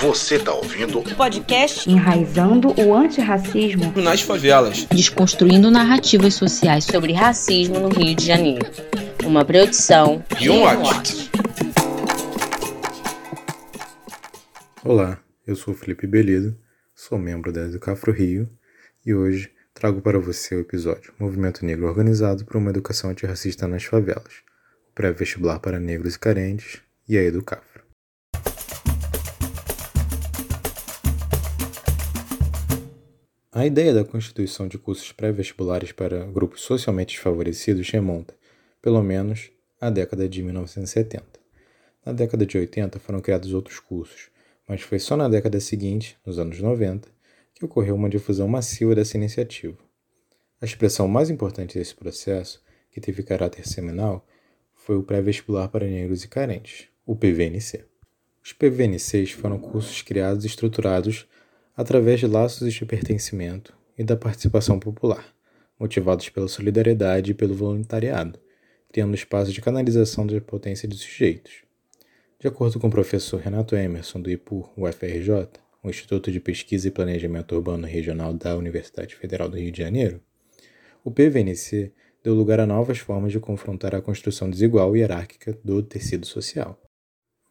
Você tá ouvindo o podcast Enraizando o Antirracismo nas Favelas, desconstruindo narrativas sociais sobre racismo no Rio de Janeiro. Uma produção e um act. Olá, eu sou Felipe Belido, sou membro da Educafro Rio e hoje trago para você o episódio Movimento Negro Organizado por uma Educação Antirracista nas Favelas, o pré-vestibular para negros e carentes e a Educafro. A ideia da constituição de cursos pré-vestibulares para grupos socialmente desfavorecidos remonta, pelo menos, à década de 1970. Na década de 80 foram criados outros cursos, mas foi só na década seguinte, nos anos 90, que ocorreu uma difusão massiva dessa iniciativa. A expressão mais importante desse processo, que teve caráter seminal, foi o pré-vestibular para negros e carentes, o PVNC. Os PVNCs foram cursos criados e estruturados através de laços de pertencimento e da participação popular, motivados pela solidariedade e pelo voluntariado, criando espaços de canalização da potência de sujeitos. De acordo com o professor Renato Emerson, do IPUR UFRJ, o Instituto de Pesquisa e Planejamento Urbano Regional da Universidade Federal do Rio de Janeiro, o PVNC deu lugar a novas formas de confrontar a construção desigual e hierárquica do tecido social.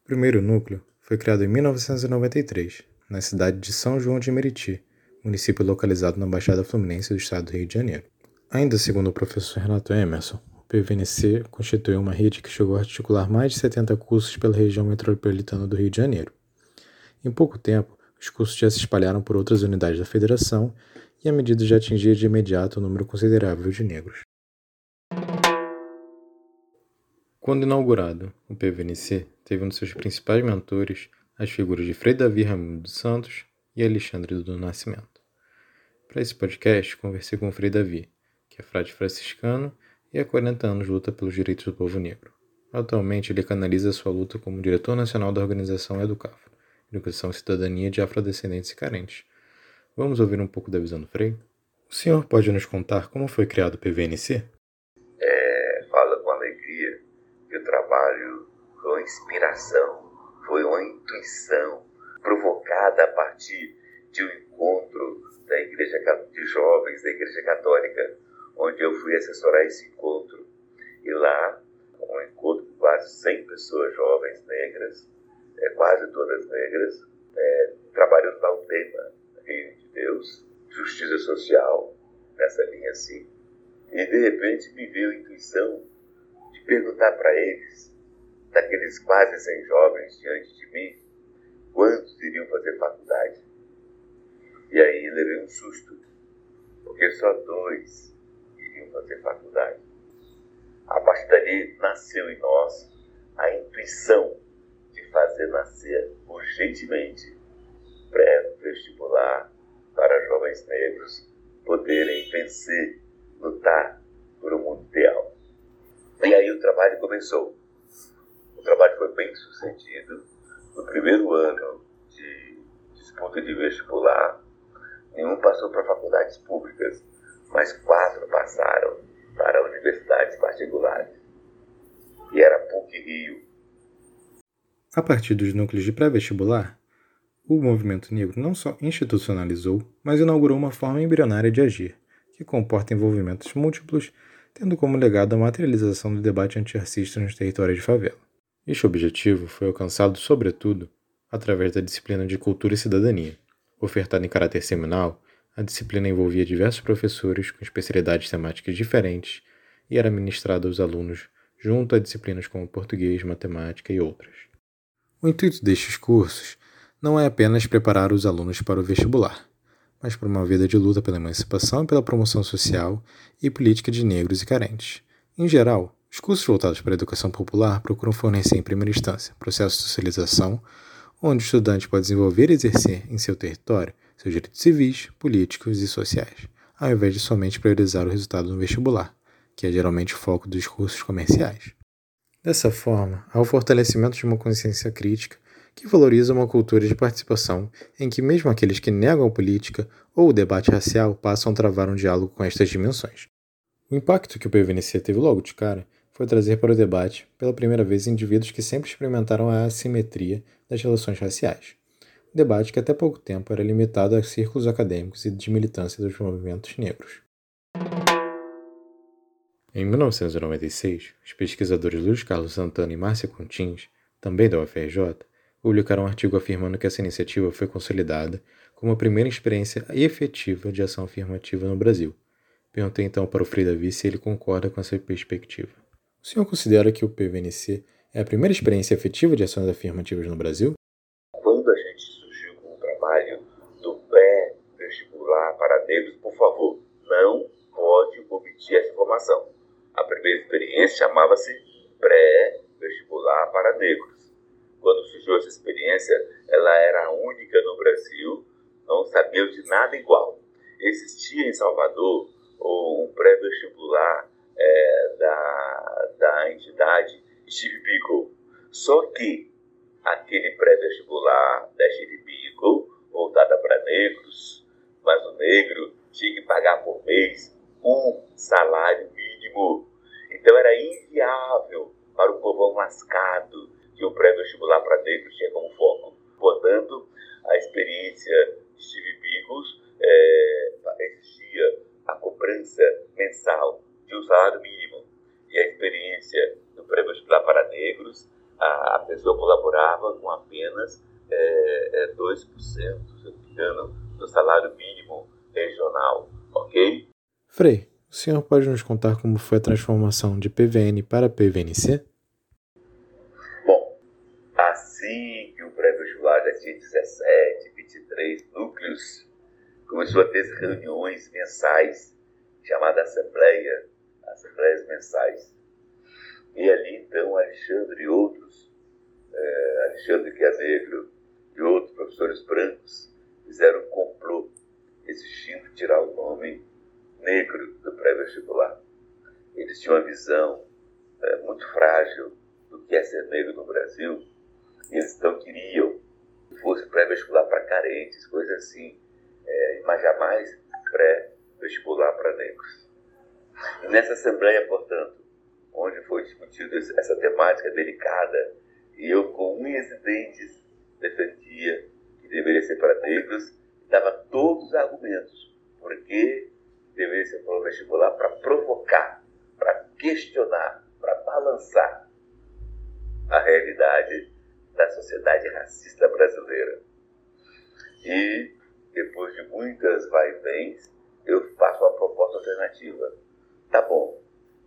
O primeiro núcleo foi criado em 1993, na cidade de São João de Meriti, município localizado na Baixada Fluminense do estado do Rio de Janeiro. Ainda segundo o professor Renato Emerson, o PVNC constituiu uma rede que chegou a articular mais de 70 cursos pela região metropolitana do Rio de Janeiro. Em pouco tempo, os cursos já se espalharam por outras unidades da federação e a medida já atingia de imediato um número considerável de negros. Quando inaugurado, o PVNC teve um de seus principais mentores as figuras de Frei Davi Raimundo dos Santos e Alexandre do Nascimento. Para esse podcast, conversei com o Frei Davi, que é frade franciscano e há 40 anos luta pelos direitos do povo negro. Atualmente, ele canaliza sua luta como diretor nacional da organização Educafro, Educação e Cidadania de Afrodescendentes e Carentes. Vamos ouvir um pouco da visão do Frei? O senhor pode nos contar como foi criado o PVNC? É, fala com alegria que o trabalho com inspiração foi uma intuição provocada a partir de um encontro da igreja de jovens da igreja católica, onde eu fui assessorar esse encontro. E lá, um encontro com quase 100 pessoas jovens negras, é, quase todas negras, é, trabalhando para o tema Reino de Deus, justiça social, nessa linha assim. E de repente me veio a intuição de perguntar para eles daqueles quase 100 jovens diante de mim, quantos iriam fazer faculdade? E aí levei um susto, porque só dois iriam fazer faculdade. A partir dali nasceu em nós a intuição de fazer nascer urgentemente pré-vestibular para jovens negros poderem vencer, lutar por um mundo ideal. E aí o trabalho começou trabalho foi bem sucedido. No primeiro ano de disputa de vestibular, nenhum passou para faculdades públicas, mas quatro passaram para universidades particulares. E era PUC Rio. A partir dos núcleos de pré-vestibular, o movimento negro não só institucionalizou, mas inaugurou uma forma embrionária de agir, que comporta envolvimentos múltiplos, tendo como legado a materialização do debate antirracista nos territórios de favela. Este objetivo foi alcançado, sobretudo, através da disciplina de Cultura e Cidadania. Ofertada em caráter seminal, a disciplina envolvia diversos professores com especialidades temáticas diferentes e era ministrada aos alunos junto a disciplinas como português, matemática e outras. O intuito destes cursos não é apenas preparar os alunos para o vestibular, mas para uma vida de luta pela emancipação e pela promoção social e política de negros e carentes. Em geral, os cursos voltados para a educação popular procuram fornecer, em primeira instância, processo de socialização, onde o estudante pode desenvolver e exercer em seu território seus direitos civis, políticos e sociais, ao invés de somente priorizar o resultado no vestibular, que é geralmente o foco dos cursos comerciais. Dessa forma, há o fortalecimento de uma consciência crítica que valoriza uma cultura de participação em que mesmo aqueles que negam a política ou o debate racial passam a travar um diálogo com estas dimensões. O impacto que o PVNC teve logo de cara foi trazer para o debate, pela primeira vez, indivíduos que sempre experimentaram a assimetria das relações raciais. debate que até pouco tempo era limitado a círculos acadêmicos e de militância dos movimentos negros. Em 1996, os pesquisadores Luiz Carlos Santana e Márcia Contins, também da UFRJ, publicaram um artigo afirmando que essa iniciativa foi consolidada como a primeira experiência efetiva de ação afirmativa no Brasil. Perguntei então para o Frei Davi se ele concorda com essa perspectiva. O senhor considera que o PVNC é a primeira experiência efetiva de ações afirmativas no Brasil? Quando a gente surgiu com o trabalho do pré-vestibular para negros, por favor, não pode omitir essa informação. A primeira experiência chamava-se pré-vestibular para negros. Quando surgiu essa experiência, ela era única no Brasil, não sabia de nada igual. Existia em Salvador um pré-vestibular é, da, da entidade Steve Biko. Só que aquele pré-vestibular da Steve Biko, voltada para negros, mas o negro tinha que pagar por mês um salário mínimo. Então era inviável para o povão lascado que o pré-vestibular para negros tinha como foco. Portanto, a experiência de Steve Bigos é, exigia a cobrança mensal de um salário mínimo. E a experiência do pré-vestibular para negros, a, a, pessoa colaborava com apenas é, é, 2%, se não me engano, do salário mínimo regional, ok? Frei, o senhor pode nos contar como foi a transformação de PVN para PVNC? Bom, assim que o pré-vestibular já tinha 17, 23 núcleos, começou a ter reuniões mensais, chamada Assembleia, Assembleias Mensais. E ali, então, Alexandre e outros, é, Alexandre que é negro e outros professores brancos, fizeram um complô, exigindo tirar o nome negro do pré-vestibular. Eles tinham uma visão é, muito frágil do que é ser negro no Brasil, e eles então queriam que fosse pré-vestibular para carentes, coisa assim, é, mas jamais pré-vestibular para negros. Nessa Assembleia, portanto, onde foi discutida essa temática delicada, e eu, com unhas e dentes, defendia que deveria ser para negros, dava todos os argumentos, porque deveria ser para o vestibular para provocar, para questionar, para balançar a realidade da sociedade racista brasileira. E, depois de muitas vai-vens, eu faço uma proposta alternativa. Tá bom,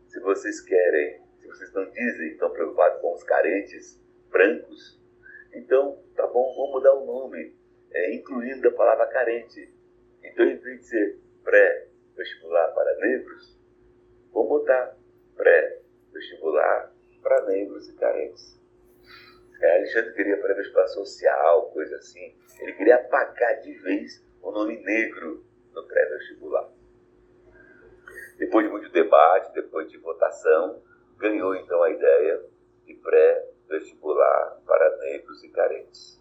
se vocês querem, se vocês não dizem, estão preocupados com os carentes brancos, então tá bom, vamos mudar o nome, é, incluindo a palavra carente. Então, em vez de ser pré-vestibular para negros, vamos botar pré-vestibular para negros e carentes. É, Alexandre queria pré-vestibular social, coisa assim. Ele queria apagar de vez o nome negro no pré-vestibular. Depois de muito debate, depois de votação, ganhou então a ideia de pré-vestibular para negros e carentes.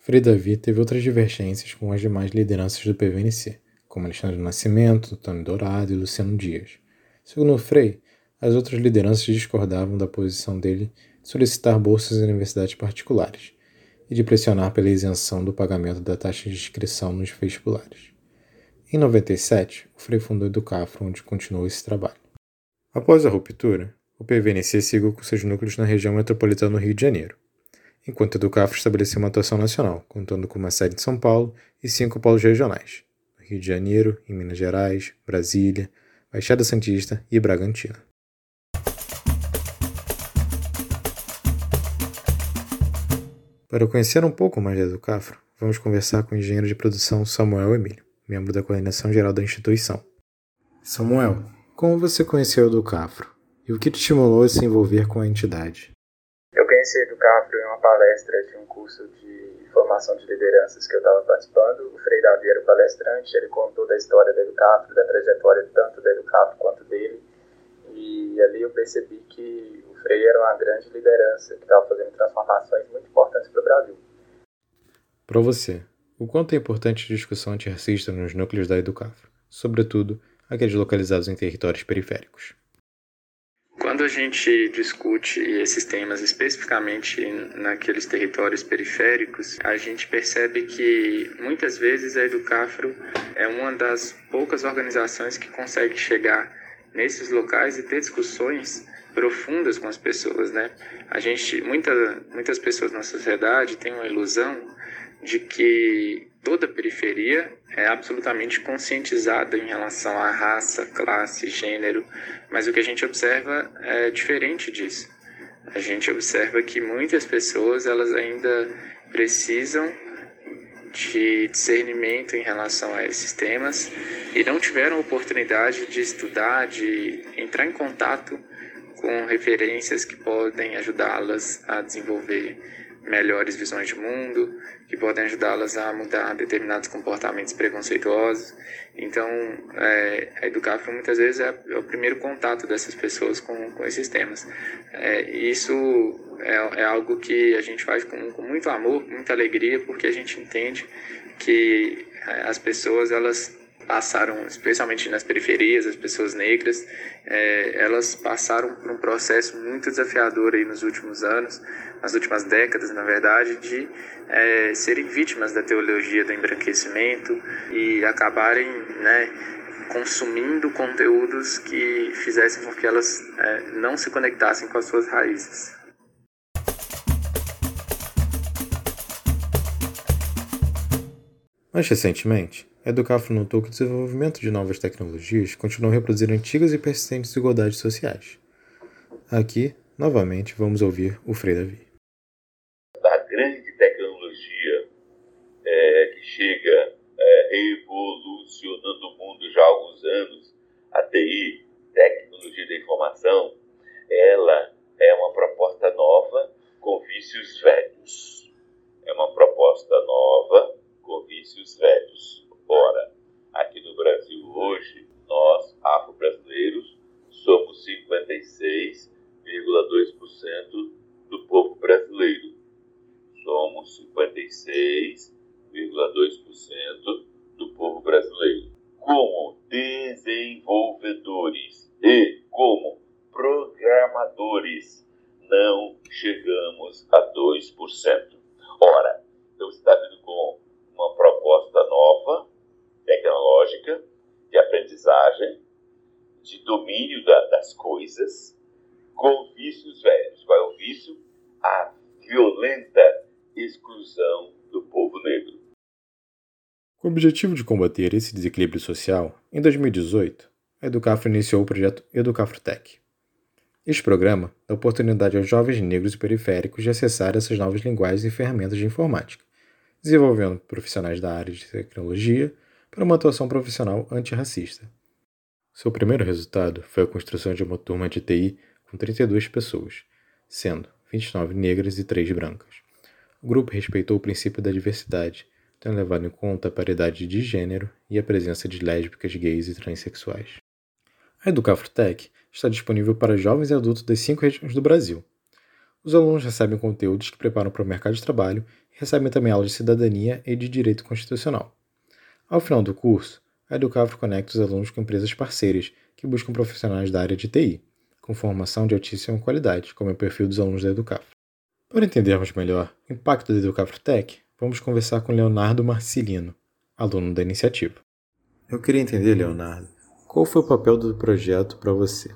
Frei Davi teve outras divergências com as demais lideranças do PVNC, como Alexandre Nascimento, Antônio Dourado e Luciano Dias. Segundo Frei, as outras lideranças discordavam da posição dele de solicitar bolsas em universidades particulares e de pressionar pela isenção do pagamento da taxa de inscrição nos vestibulares. Em 97, o Frei fundou o Educafro, onde continuou esse trabalho. Após a ruptura, o PVNC seguiu com seus núcleos na região metropolitana do Rio de Janeiro, enquanto o Educafro estabeleceu uma atuação nacional, contando com uma sede em São Paulo e cinco polos regionais, no Rio de Janeiro, em Minas Gerais, Brasília, Baixada Santista e Bragantina. Para conhecer um pouco mais da Educafro, vamos conversar com o engenheiro de produção Samuel Emílio membro da coordenação geral da instituição. Samuel, como você conheceu o Educafro e o que te estimulou a se envolver com a entidade? Eu conheci o Educafro em uma palestra de um curso de formação de lideranças que eu estava participando. O Frei Davi era o palestrante, ele contou da história do Educafro, da trajetória tanto do Educafro quanto dele. E ali eu percebi que o Frei era uma grande liderança que estava fazendo transformações muito importantes para o Brasil. Para você, o quanto é importante a discussão antirracista nos núcleos da Educafro, sobretudo aqueles localizados em territórios periféricos. Quando a gente discute esses temas especificamente naqueles territórios periféricos, a gente percebe que muitas vezes a Educafro é uma das poucas organizações que consegue chegar nesses locais e ter discussões profundas com as pessoas, né? A gente, muita, muitas pessoas na sociedade têm uma ilusão de que toda periferia é absolutamente conscientizada em relação à raça, classe, gênero, mas o que a gente observa é diferente disso. A gente observa que muitas pessoas elas ainda precisam de discernimento em relação a esses temas e não tiveram oportunidade de estudar, de entrar em contato com referências que podem ajudá-las a desenvolver melhores visões de mundo, que podem ajudá-las a mudar determinados comportamentos preconceituosos. Então, é, a Educafro muitas vezes é, é, o primeiro contato dessas pessoas com, com esses temas. É, isso é, é, algo que a gente faz com, com muito amor, muita alegria, porque a gente entende que é, as pessoas elas passaram, especialmente nas periferias, as pessoas negras, é, elas passaram por um processo muito desafiador aí nos últimos anos, nas últimas décadas, na verdade, de é, serem vítimas da teologia do embranquecimento e acabarem, né, consumindo conteúdos que fizessem com que elas é, não se conectassem com as suas raízes. Mais recentemente, a Educafro notou que o desenvolvimento de novas tecnologias continuam a reproduzir antigas e persistentes desigualdades sociais. Aqui, novamente, vamos ouvir o Frei Davi. A grande tecnologia é, que chega é, evolucionando o mundo já há alguns anos, a TI, tecnologia da informação, ela é uma proposta nova com vícios velhos. É uma proposta nova com vícios velhos. Ora, aqui no Brasil hoje, nós, afro-brasileiros, somos 56,2% do povo brasileiro. Somos 56,2% do povo brasileiro. Como desenvolvedores e como programadores, não chegamos a 2%. Ora, então está vindo com uma proposta nova tecnológica, de aprendizagem, de domínio da, das coisas, com vícios velhos. Qual é o vício? A violenta exclusão do povo negro. Com o objetivo de combater esse desequilíbrio social, em 2018, a Educafro iniciou o projeto Educafrotec. Este programa dá oportunidade aos jovens negros e periféricos de acessar essas novas linguagens e ferramentas de informática, desenvolvendo profissionais da área de tecnologia, para uma atuação profissional antirracista. Seu primeiro resultado foi a construção de uma turma de TI com 32 pessoas, sendo 29 negras e 3 brancas. O grupo respeitou o princípio da diversidade, tendo levado em conta a paridade de gênero e a presença de lésbicas, gays e transexuais. A Educafrotec está disponível para jovens e adultos das cinco regiões do Brasil. Os alunos recebem conteúdos que preparam para o mercado de trabalho e recebem também aulas de cidadania e de direito constitucional. Ao final do curso, a Educafro conecta os alunos com empresas parceiras que buscam profissionais da área de TI, com formação de altíssima qualidade, como é o perfil dos alunos da Educafro. Para entendermos melhor o impacto da Educafro Tech, vamos conversar com Leonardo Marcilino, aluno da iniciativa. Eu queria entender, Leonardo, qual foi o papel do projeto para você?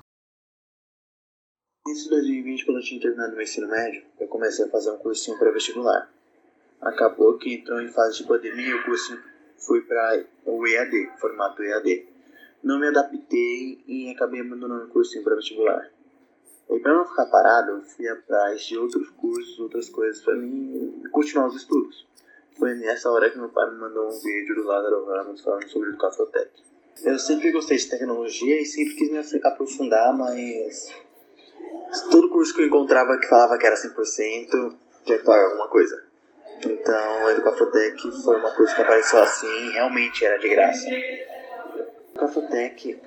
Início de 2020, quando eu tinha terminado meu ensino médio, eu comecei a fazer um cursinho pré-vestibular. Acabou que entrou em fase de pandemia e o cursinho fui para o EAD, formato EAD. Não me adaptei e acabei abandonando o cursinho para vestibular. E para não ficar parado, eu fui atrás de outros cursos, outras coisas para mim continuar os estudos. Foi nessa hora que meu pai me mandou um vídeo do Lázaro Ramos falando sobre o Cafotec. Eu sempre gostei de tecnologia e sempre quis me aprofundar, mas todo curso que eu encontrava que falava que era 100%, tinha que pagar alguma coisa. Então, o Educafotec foi uma coisa que apareceu assim, realmente era de graça. O Educafotec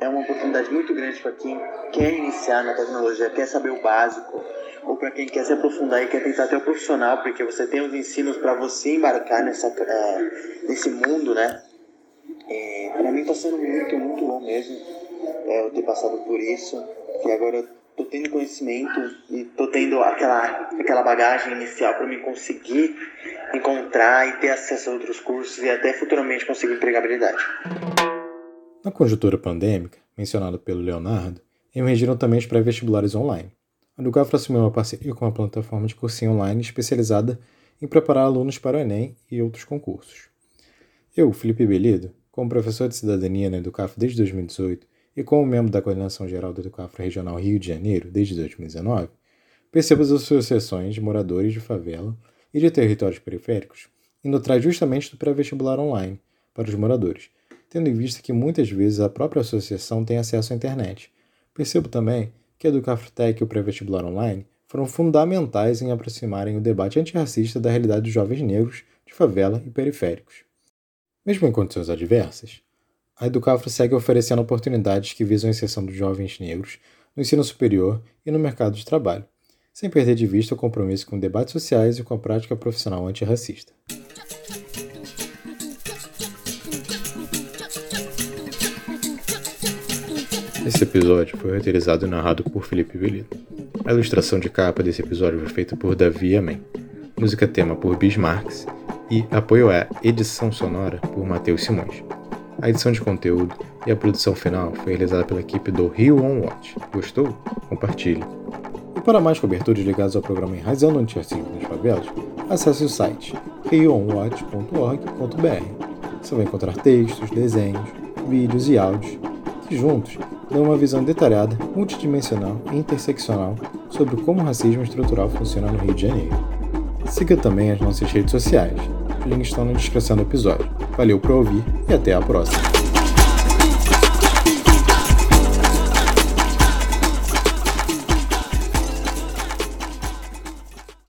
é uma oportunidade muito grande para quem quer iniciar na tecnologia, quer saber o básico, ou para quem quer se aprofundar e quer tentar ter o um profissional, porque você tem os ensinos para você embarcar nessa, é, nesse mundo, né? É, para mim está sendo muito, muito bom mesmo é, eu ter passado por isso, que agora tô tendo conhecimento e tô tendo aquela, aquela bagagem inicial para me conseguir encontrar e ter acesso a outros cursos e até futuramente conseguir empregabilidade. Na conjuntura pandêmica, mencionada pelo Leonardo, emergiram também os pré-vestibulares online. A Educafra assumiu uma parceria com uma plataforma de cursinho online especializada em preparar alunos para o Enem e outros concursos. Eu, Felipe Belido, como professor de cidadania na Educafra desde 2018, e como membro da Coordenação Geral do Educafra Regional Rio de Janeiro desde 2019, percebo as associações de moradores de favela e de territórios periféricos indo atrás justamente do pré-vestibular online para os moradores, tendo em vista que muitas vezes a própria associação tem acesso à internet. Percebo também que a Educafrotec e o pré-vestibular online foram fundamentais em aproximarem o debate antirracista da realidade dos jovens negros de favela e periféricos. Mesmo em condições adversas, a Educafro segue oferecendo oportunidades que visam a inserção dos jovens negros no ensino superior e no mercado de trabalho, sem perder de vista o compromisso com debates sociais e com a prática profissional antirracista. Esse episódio foi roteirizado e narrado por Felipe Belito. A ilustração de capa desse episódio foi feita por Davi Amém. Música tema por Bismarcks e apoio à edição sonora por Matheus Simões. A edição de conteúdo e a produção final foi realizada pela equipe do Rio On Watch. Gostou? Compartilhe. E para mais coberturas ligadas ao programa Enraizando Antirracismo nas Favelas, acesse o site rioonwatch.org.br. Você vai encontrar textos, desenhos, vídeos e áudios que juntos dão uma visão detalhada, multidimensional e interseccional sobre como o racismo estrutural funciona no Rio de Janeiro. Siga também as nossas redes sociais. Os links estão na descrição do episódio. Valeu por ouvir e até a próxima.